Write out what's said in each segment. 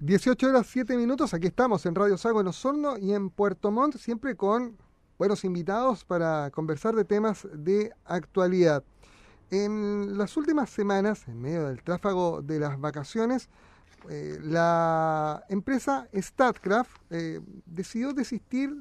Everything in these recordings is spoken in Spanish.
18 horas 7 minutos, aquí estamos en Radio Sago en Osorno y en Puerto Montt, siempre con buenos invitados para conversar de temas de actualidad. En las últimas semanas, en medio del tráfago de las vacaciones, eh, la empresa Statcraft eh, decidió desistir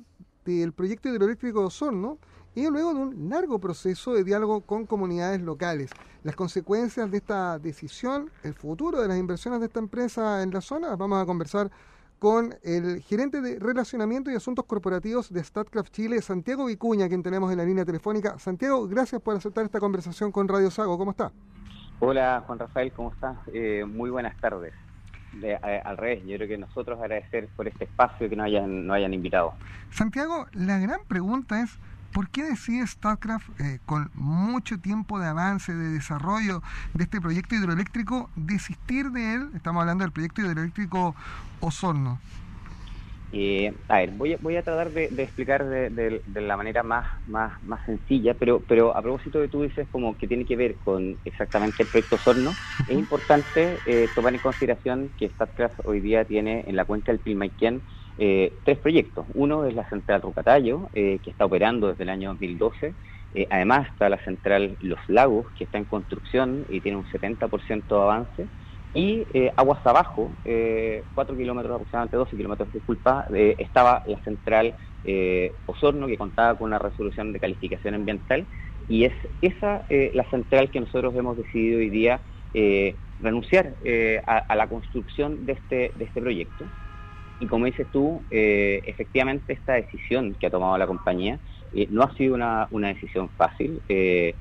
del proyecto hidroeléctrico de Osorno y luego de un largo proceso de diálogo con comunidades locales. Las consecuencias de esta decisión, el futuro de las inversiones de esta empresa en la zona, vamos a conversar con el gerente de Relacionamiento y Asuntos Corporativos de StatCraft Chile, Santiago Vicuña, quien tenemos en la línea telefónica. Santiago, gracias por aceptar esta conversación con Radio Sago. ¿Cómo está? Hola, Juan Rafael, ¿cómo estás? Eh, muy buenas tardes. al revés, yo creo que nosotros agradecer por este espacio que nos hayan, nos hayan invitado. Santiago, la gran pregunta es, ¿Por qué decide StarCraft, eh, con mucho tiempo de avance, de desarrollo de este proyecto hidroeléctrico, desistir de él? Estamos hablando del proyecto hidroeléctrico Osorno. Eh, a ver, voy a, voy a tratar de, explicar de, la manera más, más, más sencilla, pero, pero a propósito de tú dices como que tiene que ver con exactamente el proyecto Osorno, es importante eh, tomar en consideración que StarCraft hoy día tiene en la cuenca del Pilmaiquén eh, tres proyectos. Uno es la central Rucatayo, eh, que está operando desde el año 2012. Eh, además está la central Los Lagos, que está en construcción y tiene un 70% de avance. Y aguas abajo, 4 kilómetros aproximadamente, 12 kilómetros, disculpa, estaba la central Osorno, que contaba con una resolución de calificación ambiental. Y es esa la central que nosotros hemos decidido hoy día renunciar a, a, la construcción de este, de este proyecto. Y como dices tú, eh, efectivamente esta decisión que ha tomado la compañía eh, no ha sido una, decisión fácil. Eh,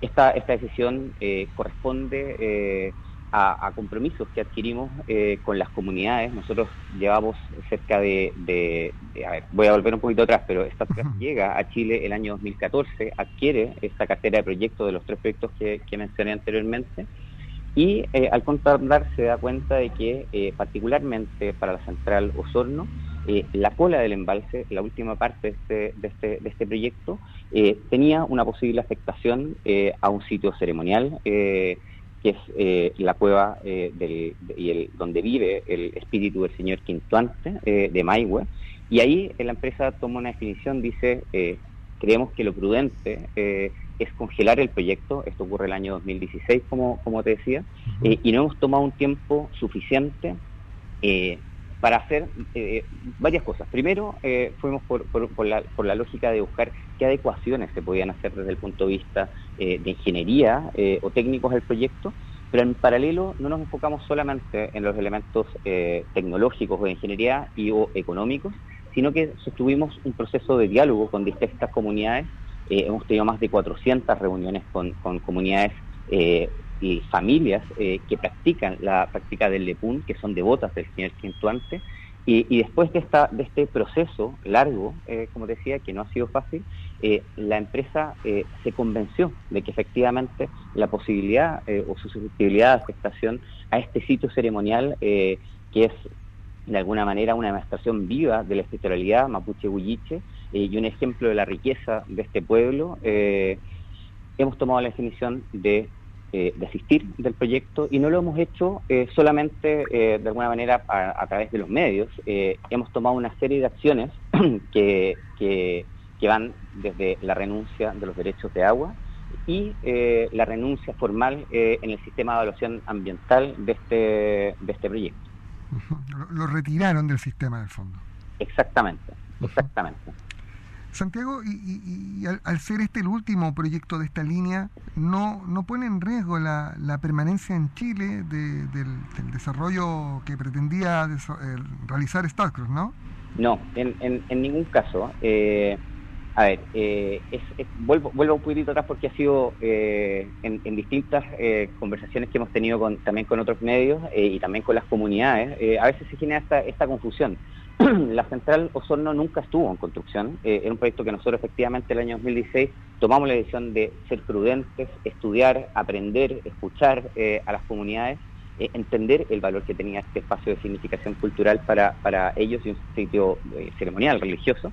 esta, esta decisión corresponde a, compromisos que adquirimos con las comunidades. Nosotros llevamos cerca de, a ver, voy a volver un poquito atrás, pero esta llega a Chile el año 2014, adquiere esta cartera de proyectos de los tres proyectos que, que mencioné anteriormente y eh, al contar se da cuenta de que eh, particularmente para la central Osorno, eh, la cola del embalse, la última parte de este, de este, de este proyecto, tenía una posible afectación a un sitio ceremonial, que es la cueva del, y el, donde vive el espíritu del señor Quintuante de Maigüe. Y ahí la empresa toma una definición, dice, creemos que lo prudente es congelar el proyecto, esto ocurre el año 2016, como, como te decía, eh, y no hemos tomado un tiempo suficiente eh, para hacer eh, varias cosas. Primero, fuimos por, por, la, por, la, lógica de buscar qué adecuaciones se podían hacer desde el punto de vista de ingeniería o técnicos del proyecto, pero en paralelo no nos enfocamos solamente en los elementos tecnológicos o de ingeniería y o económicos, sino que sostuvimos un proceso de diálogo con distintas comunidades eh, hemos tenido más de 400 reuniones con, comunidades eh, y familias eh, que practican la práctica del lepún, que son devotas del señor Quintuante. Y, después de, esta, de este proceso largo, como decía, que no ha sido fácil, la empresa se convenció de que efectivamente la posibilidad o su susceptibilidad de afectación a este sitio ceremonial, que es de alguna manera una demostración viva de la espiritualidad mapuche-huilliche, eh, y un ejemplo de la riqueza de este pueblo, eh, hemos tomado la definición de eh, desistir del proyecto y no lo hemos hecho solamente de alguna manera a, través de los medios. hemos tomado una serie de acciones que, que, van desde la renuncia de los derechos de agua y la renuncia formal en el sistema de evaluación ambiental de este, de este proyecto. Lo retiraron del sistema del fondo. Exactamente, exactamente. Santiago, y, al, ser este el último proyecto de esta línea, ¿no, no pone en riesgo la, permanencia en Chile del, desarrollo que pretendía eh, realizar Starcross, no? No, en, en, ningún caso. Eh, a ver, eh, vuelvo, vuelvo un poquitito atrás porque ha sido en, distintas conversaciones que hemos tenido con, también con otros medios y también con las comunidades, a veces se genera esta, esta confusión. la central Osorno nunca estuvo en construcción. Eh, era un proyecto que nosotros efectivamente el año 2016 tomamos la decisión de ser prudentes, estudiar, aprender, escuchar eh, a las comunidades, eh, entender el valor que tenía este espacio de significación cultural para, para ellos y un sitio ceremonial, religioso.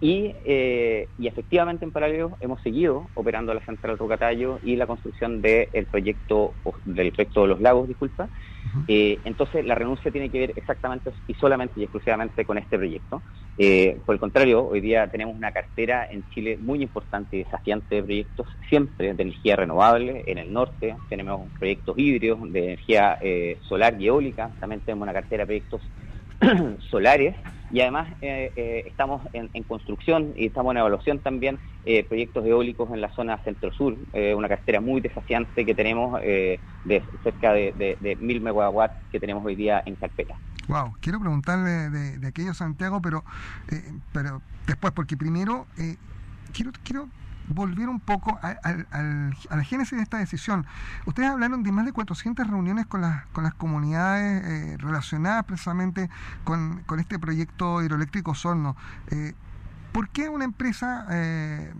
Y, eh, y, efectivamente en paralelo hemos seguido operando la central Rocatayo y la construcción del proyecto del proyecto de los lagos, disculpa. Eh, entonces la renuncia tiene que ver exactamente y solamente y exclusivamente con este proyecto. Eh, por el contrario, hoy día tenemos una cartera en Chile muy importante y desafiante de proyectos, siempre de energía renovable. En el norte tenemos proyectos híbridos de energía solar y eólica. También tenemos una cartera de proyectos solares y además eh, eh, estamos en, construcción y estamos en evaluación también eh, proyectos eólicos en la zona centro-sur, una cartera muy desafiante que tenemos de cerca de, de, mil megawatts que tenemos hoy día en carpeta. Wow, quiero preguntarle de, aquello Santiago, pero pero después porque primero quiero quiero volver un poco a, la génesis de esta decisión. Ustedes hablaron de más de 400 reuniones con las, con las comunidades eh, relacionadas precisamente con, este proyecto hidroeléctrico Sorno. Eh, ¿Por qué una empresa eh,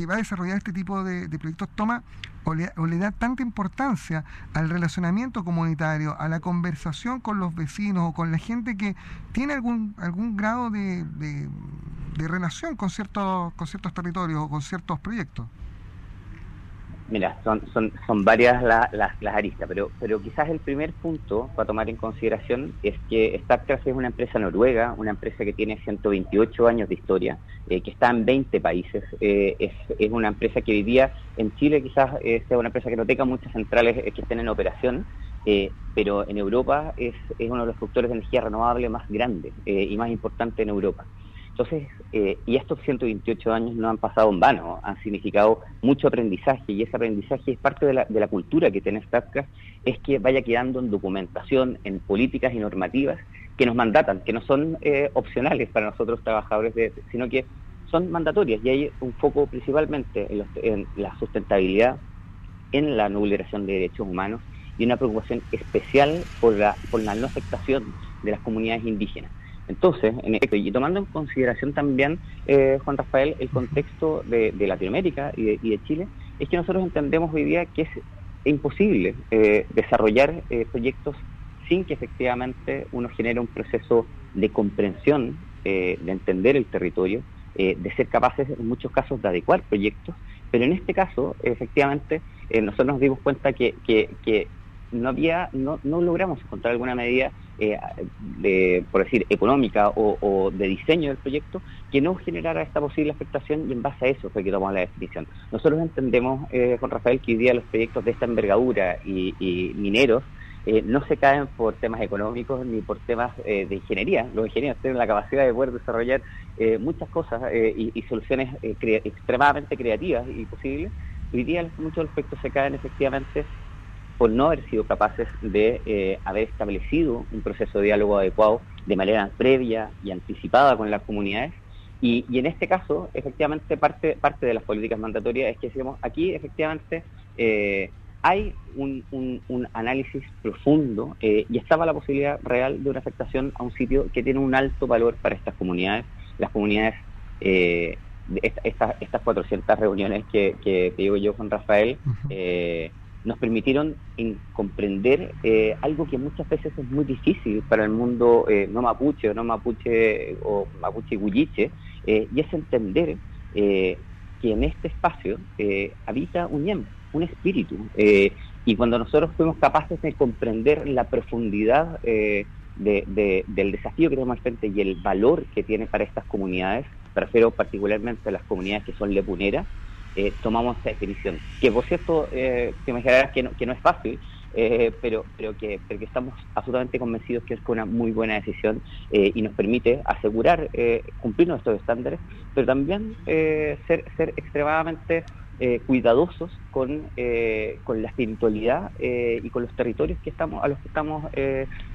que va a desarrollar este tipo de, proyectos toma o le, da tanta importancia al relacionamiento comunitario, a la conversación con los vecinos o con la gente que tiene algún, algún grado de de relación con ciertos, con ciertos territorios o con ciertos proyectos? Mira, son, son, son varias las, las aristas, pero, pero quizás el primer punto para tomar en consideración es que Statkraft es una empresa noruega, una empresa que tiene 128 años de historia, eh, que está en 20 países. Eh, es, es, una empresa que vivía en Chile, quizás eh, sea una empresa que no tenga muchas centrales que estén en operación, pero en Europa es, es uno de los productores de energía renovable más grandes y más importante en Europa. Entonces, eh, y estos 128 años no han pasado en vano, han significado mucho aprendizaje y ese aprendizaje es parte de la, cultura que tiene Statcraft, es que vaya quedando en documentación, en políticas y normativas que nos mandatan, que no son eh, opcionales para nosotros trabajadores, de, sino que son mandatorias y hay un foco principalmente en, en la sustentabilidad, en la nublación de derechos humanos y una preocupación especial por la, por la no afectación de las comunidades indígenas. Entonces, en y tomando en consideración también, eh, Juan Rafael, el contexto de, Latinoamérica y de, Chile, es que nosotros entendemos hoy día que es imposible eh, desarrollar eh, proyectos sin que efectivamente uno genere un proceso de comprensión, de entender el territorio, de ser capaces en muchos casos de adecuar proyectos, pero en este caso, efectivamente, nosotros nos dimos cuenta que, que no había, no, no logramos encontrar alguna medida eh, de, por decir, económica o, de diseño del proyecto que no generara esta posible afectación y en base a eso fue que tomamos la definición. Nosotros entendemos, eh, Juan Rafael, que hoy día los proyectos de esta envergadura y, mineros eh, no se caen por temas económicos ni por temas eh, de ingeniería. Los ingenieros tienen la capacidad de poder desarrollar muchas cosas y, soluciones extremadamente creativas y posibles. Hoy día muchos de los proyectos se caen efectivamente por no haber sido capaces de eh, haber establecido un proceso de diálogo adecuado de manera previa y anticipada con las comunidades. Y, en este caso, efectivamente, parte, parte de las políticas mandatorias es que decimos, aquí efectivamente eh, hay un, análisis profundo eh, y estaba la posibilidad real de una afectación a un sitio que tiene un alto valor para estas comunidades. Las comunidades, estas 400 reuniones que, que te digo yo con Rafael, nos permitieron comprender eh, algo que muchas veces es muy difícil para el mundo eh, no mapuche o no mapuche o mapuche guilliche, eh, y es entender que en este espacio habita un yem, un espíritu. y cuando nosotros fuimos capaces de comprender la profundidad del desafío que tenemos al frente y el valor que tiene para estas comunidades, prefiero particularmente a las comunidades que son lepuneras, eh, tomamos esta definición. Que por cierto, eh, te imaginarás que no, que no es fácil, eh, pero, pero, que, pero que estamos absolutamente convencidos que es una muy buena decisión eh, y nos permite asegurar cumplir nuestros estándares, pero también ser, ser extremadamente cuidadosos con, con la espiritualidad y con los territorios que estamos a los que estamos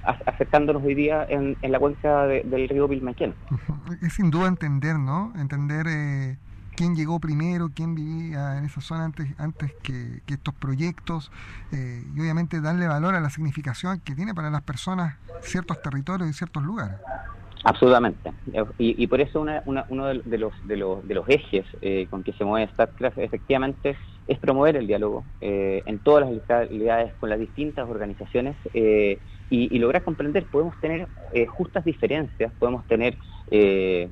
acercándonos hoy día en, en la cuenca del río Pilmaquén. Es sin duda entender, ¿no? Entender quién llegó primero, quién vivía en esa zona antes, antes que, estos proyectos eh, y obviamente darle valor a la significación que tiene para las personas ciertos territorios y ciertos lugares. Absolutamente. Y, por eso uno de, los, de, los, de los ejes eh, con que se mueve StarCraft efectivamente es promover el diálogo eh, en todas las localidades con las distintas organizaciones y, y, lograr comprender. Podemos tener justas diferencias, podemos tener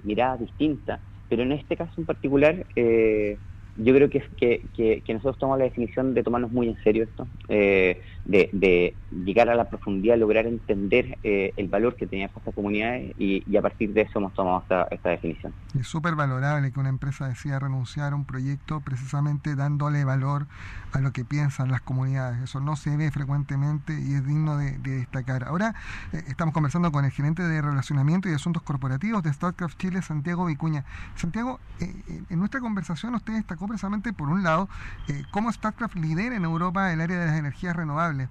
miradas distintas, pero en este caso en particular, eh, yo creo que, que, que, nosotros tomamos la definición de tomarnos muy en serio esto, eh, de, llegar a la profundidad, lograr entender eh, el valor que tenían estas comunidades y, a partir de eso hemos tomado esta, esta definición. Es súper valorable que una empresa decida renunciar a un proyecto precisamente dándole valor a lo que piensan las comunidades. Eso no se ve frecuentemente y es digno de, destacar. Ahora eh, estamos conversando con el gerente de Relacionamiento y Asuntos Corporativos de StarCraft Chile, Santiago Vicuña. Santiago, en nuestra conversación usted destacó precisamente, por un lado, eh, cómo StarCraft lidera en Europa el área de las energías renovables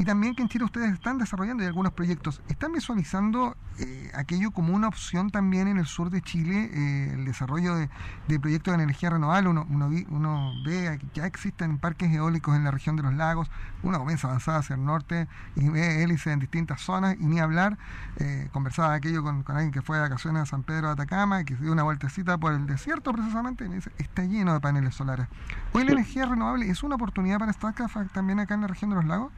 y también que en Chile ustedes están desarrollando algunos proyectos. ¿Están visualizando eh, aquello como una opción también en el sur de Chile, eh, el desarrollo de, proyectos de energía renovable? Uno, uno, uno, ve que ya existen parques eólicos en la región de los lagos, uno comienza a avanzar hacia el norte y ve hélices en distintas zonas y ni hablar. Eh, conversaba aquello con, alguien que fue de vacaciones a San Pedro de Atacama y que se dio una vueltecita por el desierto precisamente y me dice, está lleno de paneles solares. Hoy la energía renovable es una oportunidad para StarCraft también acá en la región de los lagos.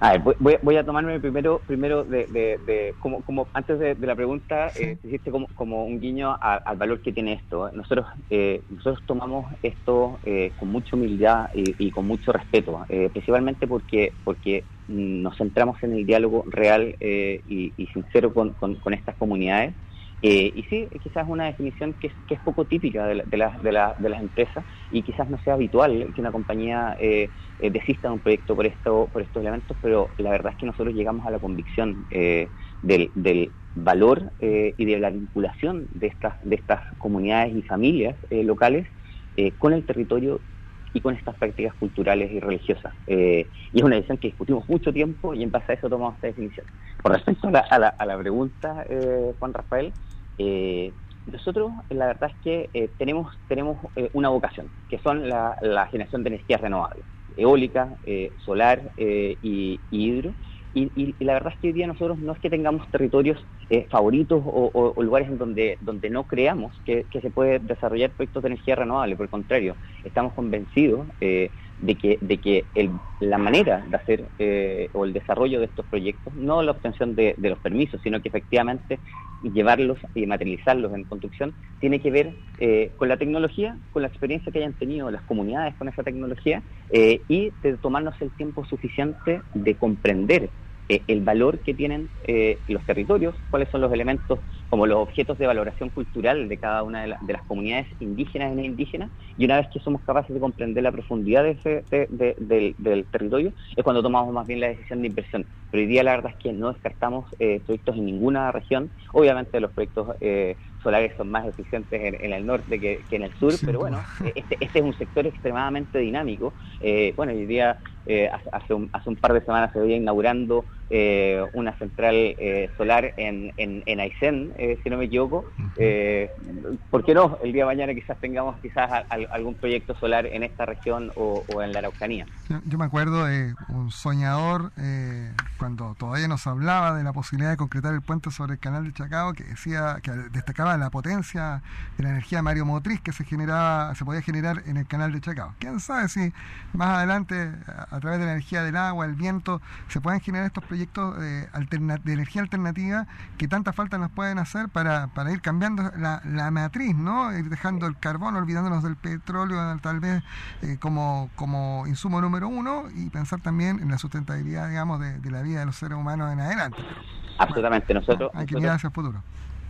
A ver, voy, voy, a tomarme primero, primero de, de, como, como antes de, la pregunta, eh, hiciste como, como un guiño al valor que tiene esto. Nosotros, eh, nosotros tomamos esto eh, con mucha humildad y, con mucho respeto, eh, principalmente porque, porque nos centramos en el diálogo real y, sincero con, con estas comunidades. Eh, y sí, quizás es una definición que es, que es poco típica de, de, de, de, las empresas y quizás no sea habitual que una compañía eh, eh, desista de un proyecto por, esto, por estos elementos, pero la verdad es que nosotros llegamos a la convicción del, del, valor y de la vinculación de estas, de estas comunidades y familias locales con el territorio y con estas prácticas culturales y religiosas. y es una decisión que discutimos mucho tiempo y en base a eso tomamos esta definición. Por respecto a la, a la, a la pregunta, Juan Rafael, eh, nosotros la verdad es que eh, tenemos, tenemos eh, una vocación, que son la, generación de energías renovables, eólica, eh, solar y, hidro. Y, la verdad es que hoy día nosotros no es que tengamos territorios favoritos o, lugares en donde, donde no creamos que, que, se puede desarrollar proyectos de energía renovable, por el contrario, estamos convencidos de que, de que el, la manera de hacer eh, o el desarrollo de estos proyectos, no la obtención de, los permisos, sino que efectivamente llevarlos y materializarlos en construcción, tiene que ver eh, con la tecnología, con la experiencia que hayan tenido las comunidades con esa tecnología eh, y de tomarnos el tiempo suficiente de comprender eh, el valor que tienen eh, los territorios, cuáles son los elementos como los objetos de valoración cultural de cada una de, las comunidades indígenas y no indígenas, y una vez que somos capaces de comprender la profundidad de ese, del, territorio, es cuando tomamos más bien la decisión de inversión. Pero hoy día la verdad es que no descartamos eh, proyectos en ninguna región, obviamente los proyectos solares son más eficientes en, el norte que, en el sur, pero bueno, este, este, es un sector extremadamente dinámico. bueno, hoy día hace, un, hace un par de semanas se veía inaugurando eh, una central eh, solar en, en, en Aysén, eh, si no me equivoco. Eh, ¿Por qué no? El día de mañana quizás tengamos quizás algún proyecto solar en esta región o, en la Araucanía. Yo, me acuerdo de un soñador cuando todavía nos hablaba de la posibilidad de concretar el puente sobre el canal de Chacao, que decía que destacaba la potencia de la energía mareomotriz que se generaba, se podía generar en el canal de Chacao. ¿Quién sabe si más adelante, a, través de la energía del agua, el viento, se pueden generar estos proyectos proyectos de, de, energía alternativa que tanta falta nos pueden hacer para, para ir cambiando la, la, matriz, ¿no? Ir dejando el carbón, olvidándonos del petróleo tal vez eh, como, como insumo número uno y pensar también en la sustentabilidad, digamos, de, la vida de los seres humanos en adelante. Absolutamente, nosotros... Hay que mirar hacia el futuro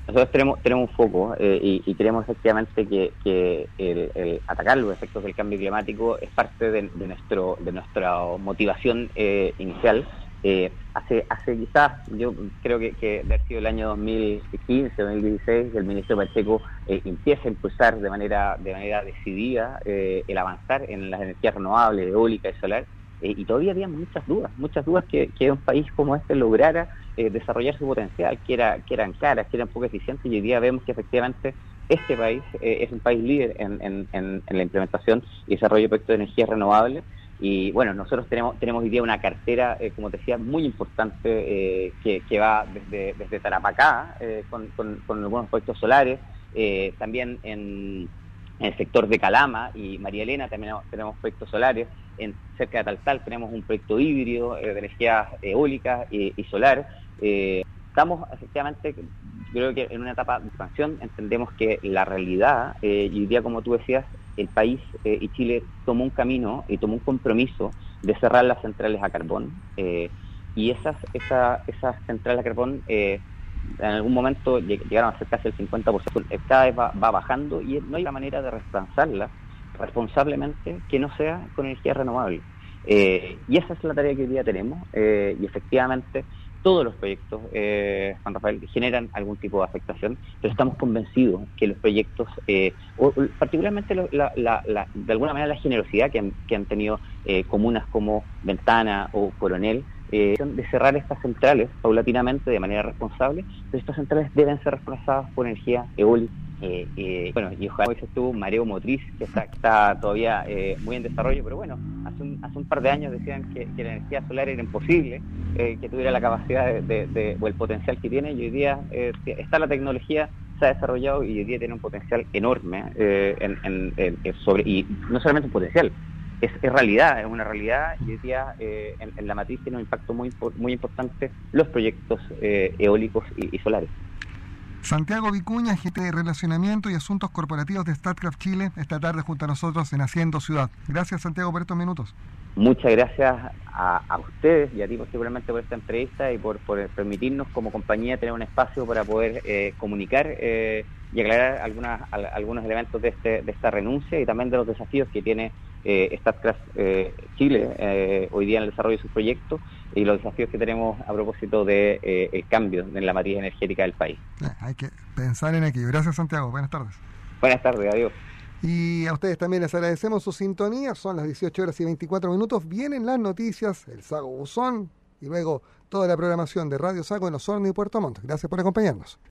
nosotros tenemos, tenemos un foco eh, y, y, creemos efectivamente que, que el, atacar los efectos del cambio climático es parte de, nuestro de nuestra motivación eh, inicial eh, hace, hace quizás, yo creo que, que de sido el año 2015, 2016, el ministro Pacheco eh, empieza a impulsar de manera, de manera decidida eh, el avanzar en las energías renovables, eólica y solar, eh, y todavía había muchas dudas, muchas dudas que, que un país como este lograra desarrollar su potencial, que, era, que eran caras, que eran poco eficientes, y hoy día vemos que efectivamente este país es un país líder en, en, en, la implementación y desarrollo de proyectos de energías renovables, y bueno, nosotros tenemos, tenemos hoy día una cartera, eh, como te decía, muy importante eh, que, que, va desde, desde Tarapacá eh, con, con, algunos proyectos solares, también en, el sector de Calama y María Elena también tenemos proyectos solares, en cerca de Taltal tenemos un proyecto híbrido de energía eólica y, y solar. estamos efectivamente creo que en una etapa de expansión entendemos que la realidad, y hoy día como tú decías, el país y Chile tomó un camino y tomó un compromiso de cerrar las centrales a carbón. y esas, esas centrales a carbón en algún momento llegaron a ser casi el 50%, cada vez va, bajando y no hay una manera de reemplazarla responsablemente que no sea con energía renovable. Eh, y esa es la tarea que hoy día tenemos eh, y efectivamente todos los proyectos, eh, Juan Rafael, generan algún tipo de afectación, pero estamos convencidos que los proyectos, o, particularmente de alguna manera la generosidad que han, tenido comunas como Ventana o Coronel, eh, de cerrar estas centrales paulatinamente de manera responsable, pero estas centrales deben ser reemplazadas por energía eólica. Eh, eh, bueno, y ojalá hoy se estuvo un mareo motriz que está, está todavía eh, muy en desarrollo, pero bueno, hace un, hace un par de años decían que, la energía solar era imposible, que tuviera la capacidad de, o el potencial que tiene, y hoy día está la tecnología, se ha desarrollado y hoy día tiene un potencial enorme en, sobre, y no solamente un potencial, es, realidad, es una realidad y hoy día eh, en, la matriz tiene un impacto muy, muy importante los proyectos eh, eólicos y, solares. Santiago Vicuña, jefe de Relacionamiento y Asuntos Corporativos de StatCraft Chile, esta tarde junto a nosotros en Haciendo Ciudad. Gracias Santiago por estos minutos. Muchas gracias a, ustedes y a ti posiblemente por esta entrevista y por, permitirnos como compañía tener un espacio para poder eh, comunicar y aclarar algunas, algunos elementos de, este, de esta renuncia y también de los desafíos que tiene eh, StatCraft eh, Chile eh, hoy día en el desarrollo de sus proyectos y los desafíos que tenemos a propósito del de, el cambio en la matriz energética del país. Hay que pensar en aquello. Gracias Santiago, buenas tardes. Buenas tardes, adiós. Y a ustedes también les agradecemos su sintonía. Son las 18 horas y 24 minutos. Vienen las noticias, el Sago Buzón y luego toda la programación de Radio Sago en Osorno y Puerto Montt. Gracias por acompañarnos.